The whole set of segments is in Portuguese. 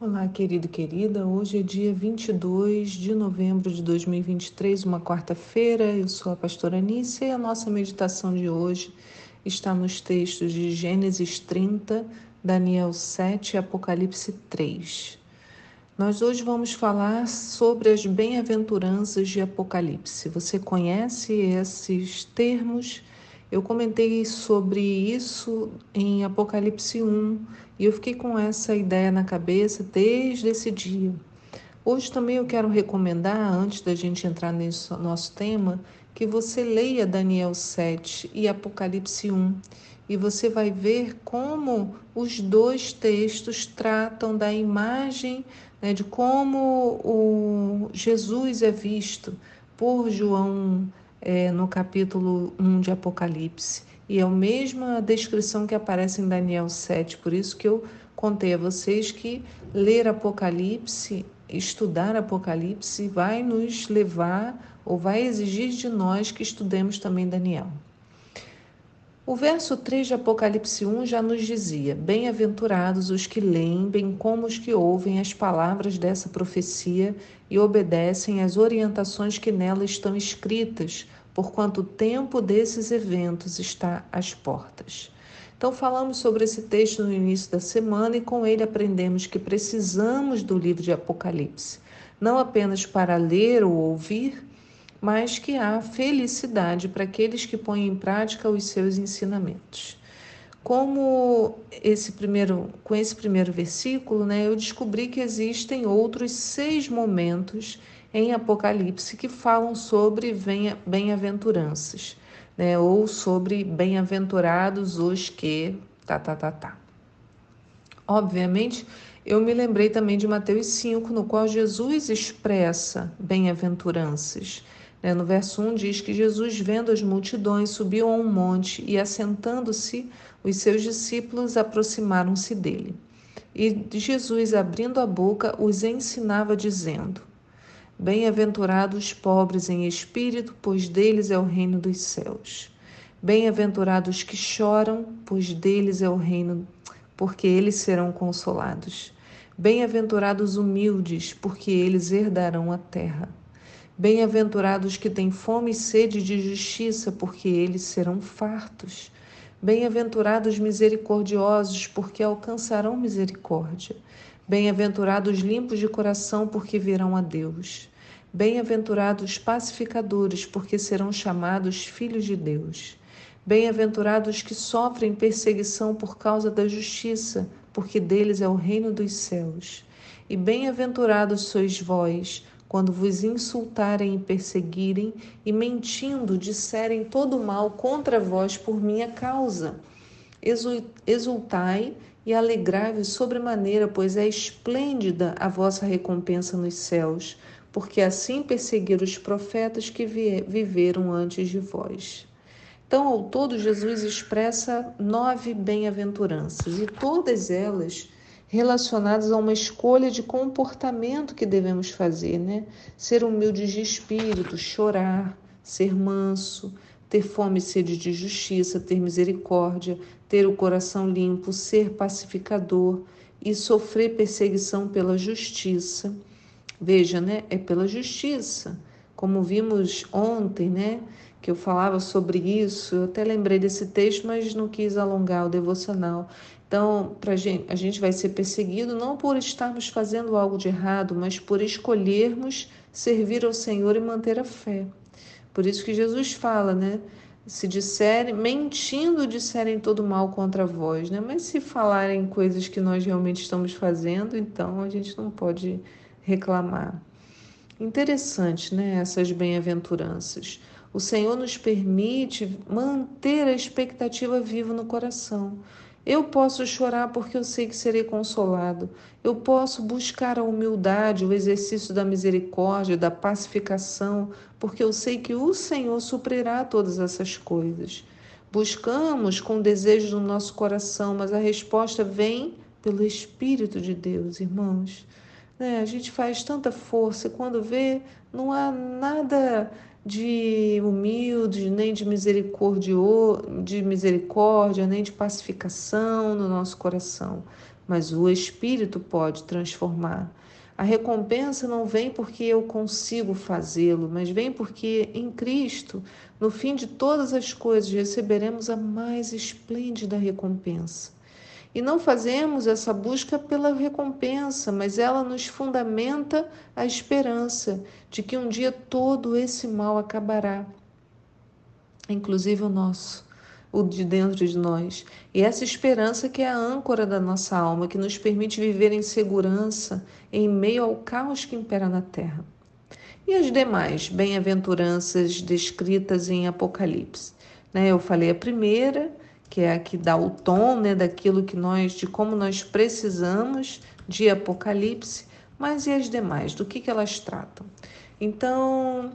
Olá, querido querida. Hoje é dia 22 de novembro de 2023, uma quarta-feira. Eu sou a pastora Anícia e a nossa meditação de hoje está nos textos de Gênesis 30, Daniel 7 e Apocalipse 3. Nós hoje vamos falar sobre as bem-aventuranças de Apocalipse. Você conhece esses termos? Eu comentei sobre isso em Apocalipse 1 e eu fiquei com essa ideia na cabeça desde esse dia. Hoje também eu quero recomendar, antes da gente entrar nesse nosso tema, que você leia Daniel 7 e Apocalipse 1 e você vai ver como os dois textos tratam da imagem né, de como o Jesus é visto por João é, no capítulo 1 de Apocalipse. E é a mesma descrição que aparece em Daniel 7, por isso que eu contei a vocês que ler Apocalipse, estudar Apocalipse, vai nos levar ou vai exigir de nós que estudemos também Daniel. O verso 3 de Apocalipse 1 já nos dizia: Bem-aventurados os que leem, bem como os que ouvem as palavras dessa profecia e obedecem às orientações que nela estão escritas, porquanto o tempo desses eventos está às portas. Então, falamos sobre esse texto no início da semana e com ele aprendemos que precisamos do livro de Apocalipse, não apenas para ler ou ouvir, mas que há felicidade para aqueles que põem em prática os seus ensinamentos. Como esse primeiro, com esse primeiro versículo, né, eu descobri que existem outros seis momentos em Apocalipse que falam sobre bem-aventuranças, né, ou sobre bem-aventurados os que tá tá tá tá. Obviamente, eu me lembrei também de Mateus 5, no qual Jesus expressa bem-aventuranças. Né? No verso 1 diz que Jesus, vendo as multidões, subiu a um monte e, assentando-se, os seus discípulos aproximaram-se dele. E Jesus, abrindo a boca, os ensinava, dizendo: Bem-aventurados os pobres em espírito, pois deles é o reino dos céus. Bem-aventurados que choram, pois deles é o reino, porque eles serão consolados. Bem-aventurados humildes, porque eles herdarão a terra. Bem-aventurados que têm fome e sede de justiça, porque eles serão fartos. Bem-aventurados misericordiosos, porque alcançarão misericórdia. Bem-aventurados limpos de coração, porque verão a Deus. Bem-aventurados pacificadores, porque serão chamados filhos de Deus. Bem-aventurados que sofrem perseguição por causa da justiça, porque deles é o reino dos céus. E bem-aventurados sois vós, quando vos insultarem e perseguirem e mentindo disserem todo mal contra vós por minha causa. Exultai e alegrai-vos sobremaneira, pois é esplêndida a vossa recompensa nos céus, porque assim perseguiram os profetas que viveram antes de vós. Então, ao todo, Jesus expressa nove bem-aventuranças e todas elas relacionadas a uma escolha de comportamento que devemos fazer, né? Ser humildes de espírito, chorar, ser manso, ter fome e sede de justiça, ter misericórdia, ter o coração limpo, ser pacificador e sofrer perseguição pela justiça. Veja, né? É pela justiça. Como vimos ontem, né? Que eu falava sobre isso, eu até lembrei desse texto, mas não quis alongar o devocional. Então, pra gente, a gente vai ser perseguido não por estarmos fazendo algo de errado, mas por escolhermos servir ao Senhor e manter a fé. Por isso que Jesus fala, né? Se disserem, mentindo, disserem todo mal contra vós, né? Mas se falarem coisas que nós realmente estamos fazendo, então a gente não pode reclamar. Interessante, né? Essas bem-aventuranças. O Senhor nos permite manter a expectativa viva no coração. Eu posso chorar porque eu sei que serei consolado. Eu posso buscar a humildade, o exercício da misericórdia, da pacificação, porque eu sei que o Senhor suprirá todas essas coisas. Buscamos com desejo no nosso coração, mas a resposta vem pelo Espírito de Deus, irmãos. Né? A gente faz tanta força, quando vê, não há nada de humilde, nem de de misericórdia, nem de pacificação no nosso coração. mas o Espírito pode transformar. A recompensa não vem porque eu consigo fazê-lo, mas vem porque em Cristo, no fim de todas as coisas, receberemos a mais esplêndida recompensa. E não fazemos essa busca pela recompensa, mas ela nos fundamenta a esperança de que um dia todo esse mal acabará, inclusive o nosso o de dentro de nós. E essa esperança que é a âncora da nossa alma, que nos permite viver em segurança em meio ao caos que impera na terra. E as demais bem-aventuranças descritas em Apocalipse? Né? Eu falei a primeira, que é a que dá o tom né, daquilo que nós, de como nós precisamos de Apocalipse, mas e as demais? Do que, que elas tratam? Então,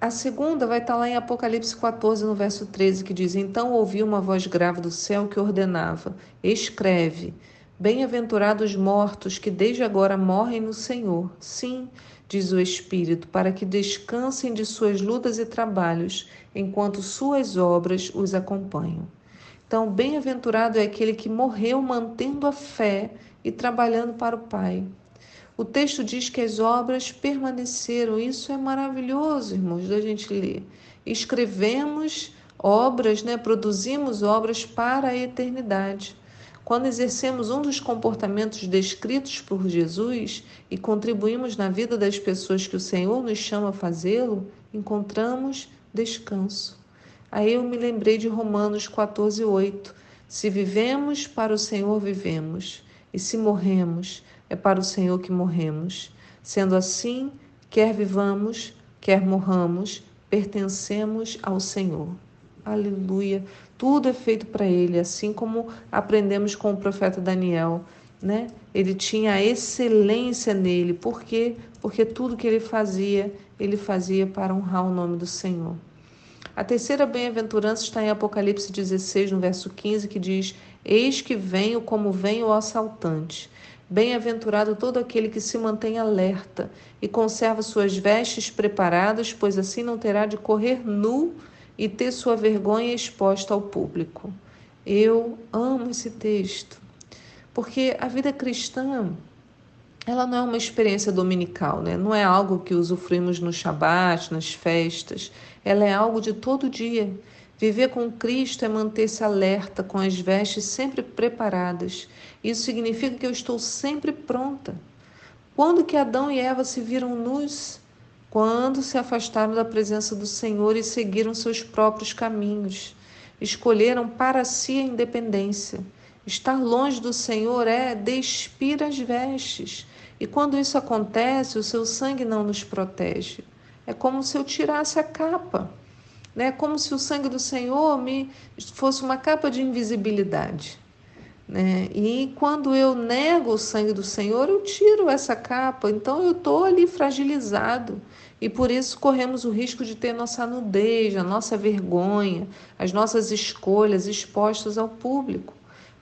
a segunda vai estar lá em Apocalipse 14, no verso 13, que diz: Então ouvi uma voz grave do céu que ordenava: Escreve, bem-aventurados mortos que desde agora morrem no Senhor. Sim, diz o Espírito, para que descansem de suas lutas e trabalhos, enquanto suas obras os acompanham. Então, bem-aventurado é aquele que morreu mantendo a fé e trabalhando para o Pai. O texto diz que as obras permaneceram. Isso é maravilhoso, irmãos, da gente ler. Escrevemos obras, né? produzimos obras para a eternidade. Quando exercemos um dos comportamentos descritos por Jesus e contribuímos na vida das pessoas que o Senhor nos chama a fazê-lo, encontramos descanso. Aí eu me lembrei de Romanos 14, 8. Se vivemos, para o Senhor vivemos, e se morremos, é para o Senhor que morremos. Sendo assim, quer vivamos, quer morramos, pertencemos ao Senhor. Aleluia. Tudo é feito para ele, assim como aprendemos com o profeta Daniel, né? Ele tinha excelência nele. Por quê? Porque tudo que ele fazia, ele fazia para honrar o nome do Senhor. A terceira bem-aventurança está em Apocalipse 16, no verso 15, que diz: Eis que venho como vem o assaltante. Bem-aventurado todo aquele que se mantém alerta e conserva suas vestes preparadas, pois assim não terá de correr nu e ter sua vergonha exposta ao público. Eu amo esse texto, porque a vida cristã ela não é uma experiência dominical, né? não é algo que usufruímos no Shabat, nas festas, ela é algo de todo dia. Viver com Cristo é manter-se alerta, com as vestes sempre preparadas. Isso significa que eu estou sempre pronta. Quando que Adão e Eva se viram nus? Quando se afastaram da presença do Senhor e seguiram seus próprios caminhos. Escolheram para si a independência. Estar longe do Senhor é despir as vestes. E quando isso acontece, o seu sangue não nos protege. É como se eu tirasse a capa né? Como se o sangue do Senhor me fosse uma capa de invisibilidade. Né? E quando eu nego o sangue do Senhor, eu tiro essa capa, então eu estou ali fragilizado. E por isso corremos o risco de ter nossa nudez, a nossa vergonha, as nossas escolhas expostas ao público.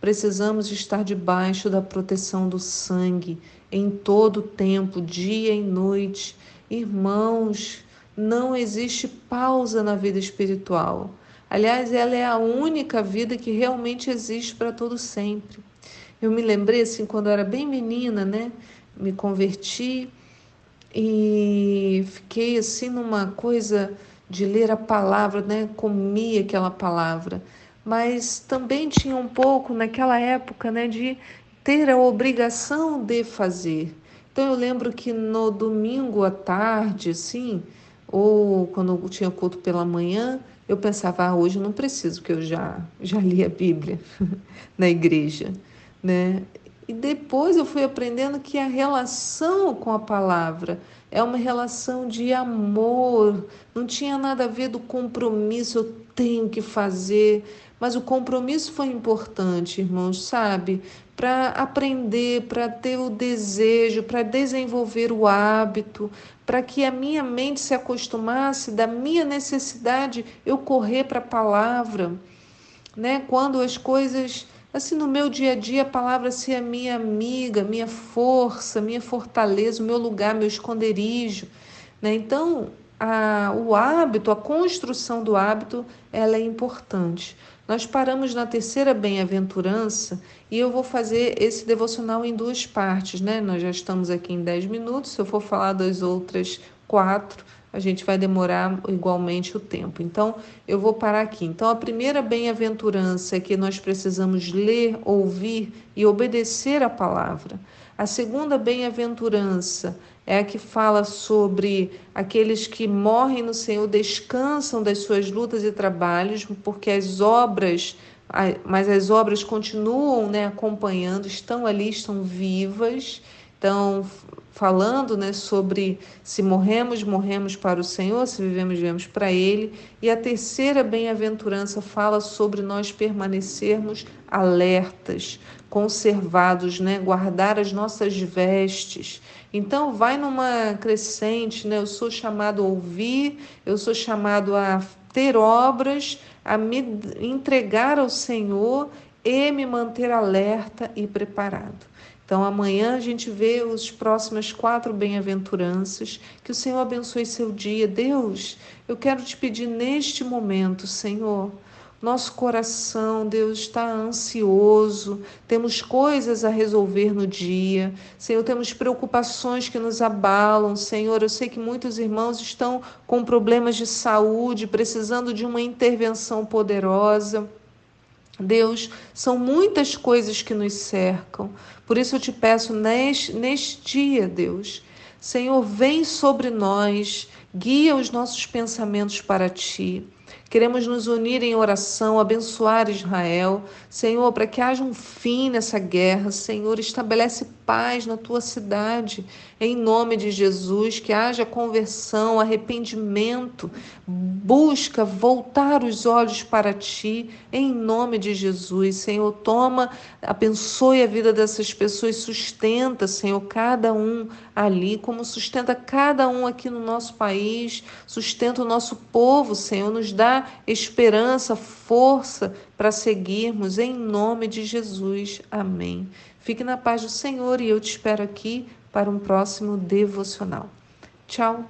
Precisamos estar debaixo da proteção do sangue em todo o tempo, dia e noite. Irmãos, não existe pausa na vida espiritual. Aliás, ela é a única vida que realmente existe para todo sempre. Eu me lembrei assim quando eu era bem menina, né? Me converti e fiquei assim numa coisa de ler a palavra, né? Comia aquela palavra, mas também tinha um pouco naquela época, né, de ter a obrigação de fazer. Então eu lembro que no domingo à tarde, assim, ou quando tinha culto pela manhã, eu pensava, ah, hoje eu não preciso, porque eu já, já li a Bíblia na igreja, né? E depois eu fui aprendendo que a relação com a palavra é uma relação de amor, não tinha nada a ver do compromisso, eu tenho que fazer, mas o compromisso foi importante, irmãos, sabe? Para aprender, para ter o desejo, para desenvolver o hábito, para que a minha mente se acostumasse da minha necessidade eu correr para a palavra, né? Quando as coisas assim no meu dia a dia a palavra ser a minha amiga, minha força, minha fortaleza, o meu lugar, meu esconderijo, né? Então, a, o hábito, a construção do hábito, ela é importante. Nós paramos na terceira bem-aventurança e eu vou fazer esse devocional em duas partes, né? Nós já estamos aqui em 10 minutos, se eu for falar das outras quatro, a gente vai demorar igualmente o tempo. Então, eu vou parar aqui. Então, a primeira bem-aventurança é que nós precisamos ler, ouvir e obedecer a palavra. A segunda bem-aventurança é a que fala sobre aqueles que morrem no Senhor, descansam das suas lutas e trabalhos, porque as obras, mas as obras continuam né, acompanhando, estão ali, estão vivas. Então, falando né, sobre se morremos, morremos para o Senhor, se vivemos, vivemos para Ele. E a terceira bem-aventurança fala sobre nós permanecermos alertas, conservados, né, guardar as nossas vestes. Então, vai numa crescente, né? Eu sou chamado a ouvir, eu sou chamado a ter obras, a me entregar ao Senhor e me manter alerta e preparado. Então, amanhã a gente vê os próximas quatro bem-aventuranças. Que o Senhor abençoe seu dia. Deus, eu quero te pedir neste momento, Senhor, nosso coração, Deus, está ansioso, temos coisas a resolver no dia. Senhor, temos preocupações que nos abalam. Senhor, eu sei que muitos irmãos estão com problemas de saúde, precisando de uma intervenção poderosa. Deus, são muitas coisas que nos cercam. Por isso eu te peço neste, neste dia, Deus, Senhor, vem sobre nós, guia os nossos pensamentos para ti. Queremos nos unir em oração, abençoar Israel, Senhor, para que haja um fim nessa guerra. Senhor, estabelece paz na tua cidade, em nome de Jesus, que haja conversão, arrependimento, busca voltar os olhos para ti, em nome de Jesus. Senhor, toma, abençoe a vida dessas pessoas, sustenta, Senhor, cada um ali, como sustenta cada um aqui no nosso país, sustenta o nosso povo, Senhor, nos dá esperança, força para seguirmos em nome de Jesus. Amém. Fique na paz do Senhor e eu te espero aqui para um próximo devocional. Tchau.